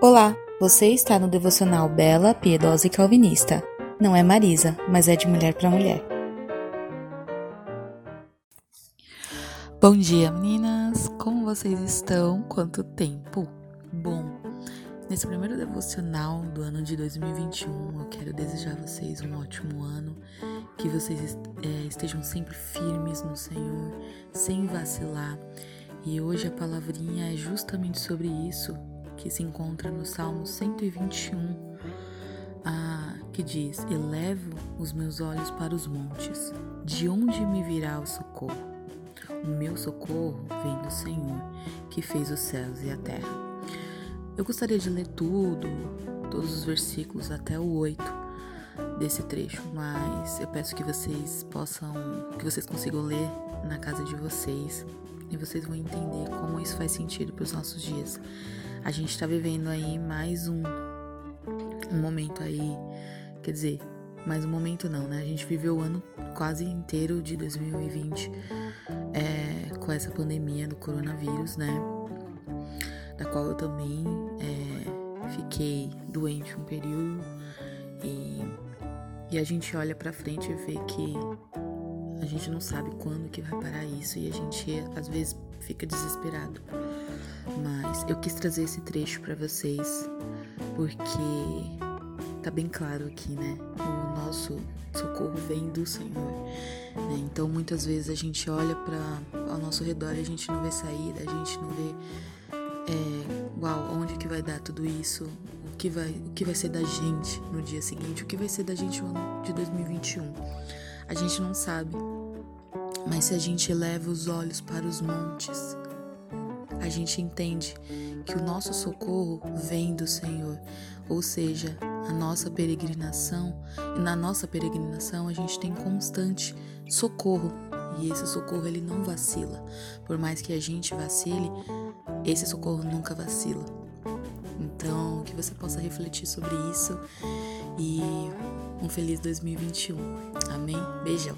Olá, você está no devocional Bela, Piedosa e Calvinista. Não é Marisa, mas é de mulher para mulher. Bom dia, meninas! Como vocês estão? Quanto tempo? Bom, nesse primeiro devocional do ano de 2021, eu quero desejar a vocês um ótimo ano, que vocês é, estejam sempre firmes no Senhor, sem vacilar. E hoje a palavrinha é justamente sobre isso, que se encontra no Salmo 121, ah, que diz: Elevo os meus olhos para os montes, de onde me virá o socorro? O meu socorro vem do Senhor, que fez os céus e a terra. Eu gostaria de ler tudo, todos os versículos até o 8 desse trecho, mas eu peço que vocês possam, que vocês consigam ler na casa de vocês e vocês vão entender como isso faz sentido para os nossos dias. A gente está vivendo aí mais um, um momento aí, quer dizer, mais um momento não, né? A gente viveu o ano quase inteiro de 2020 é, com essa pandemia do coronavírus, né? Da qual eu também é, fiquei doente um período e, e a gente olha para frente e vê que a gente não sabe quando que vai parar isso e a gente às vezes fica desesperado. Mas eu quis trazer esse trecho para vocês porque tá bem claro aqui, né? O nosso socorro vem do Senhor. Né? Então muitas vezes a gente olha para ao nosso redor e a gente não vê saída, a gente não vê é, uau, onde que vai dar tudo isso, que vai, o que vai ser da gente no dia seguinte, o que vai ser da gente no ano de 2021. A gente não sabe. Mas se a gente eleva os olhos para os montes, a gente entende que o nosso socorro vem do Senhor, ou seja, a nossa peregrinação, na nossa peregrinação a gente tem constante socorro, e esse socorro ele não vacila. Por mais que a gente vacile, esse socorro nunca vacila. Que você possa refletir sobre isso e um feliz 2021. Amém? Beijão.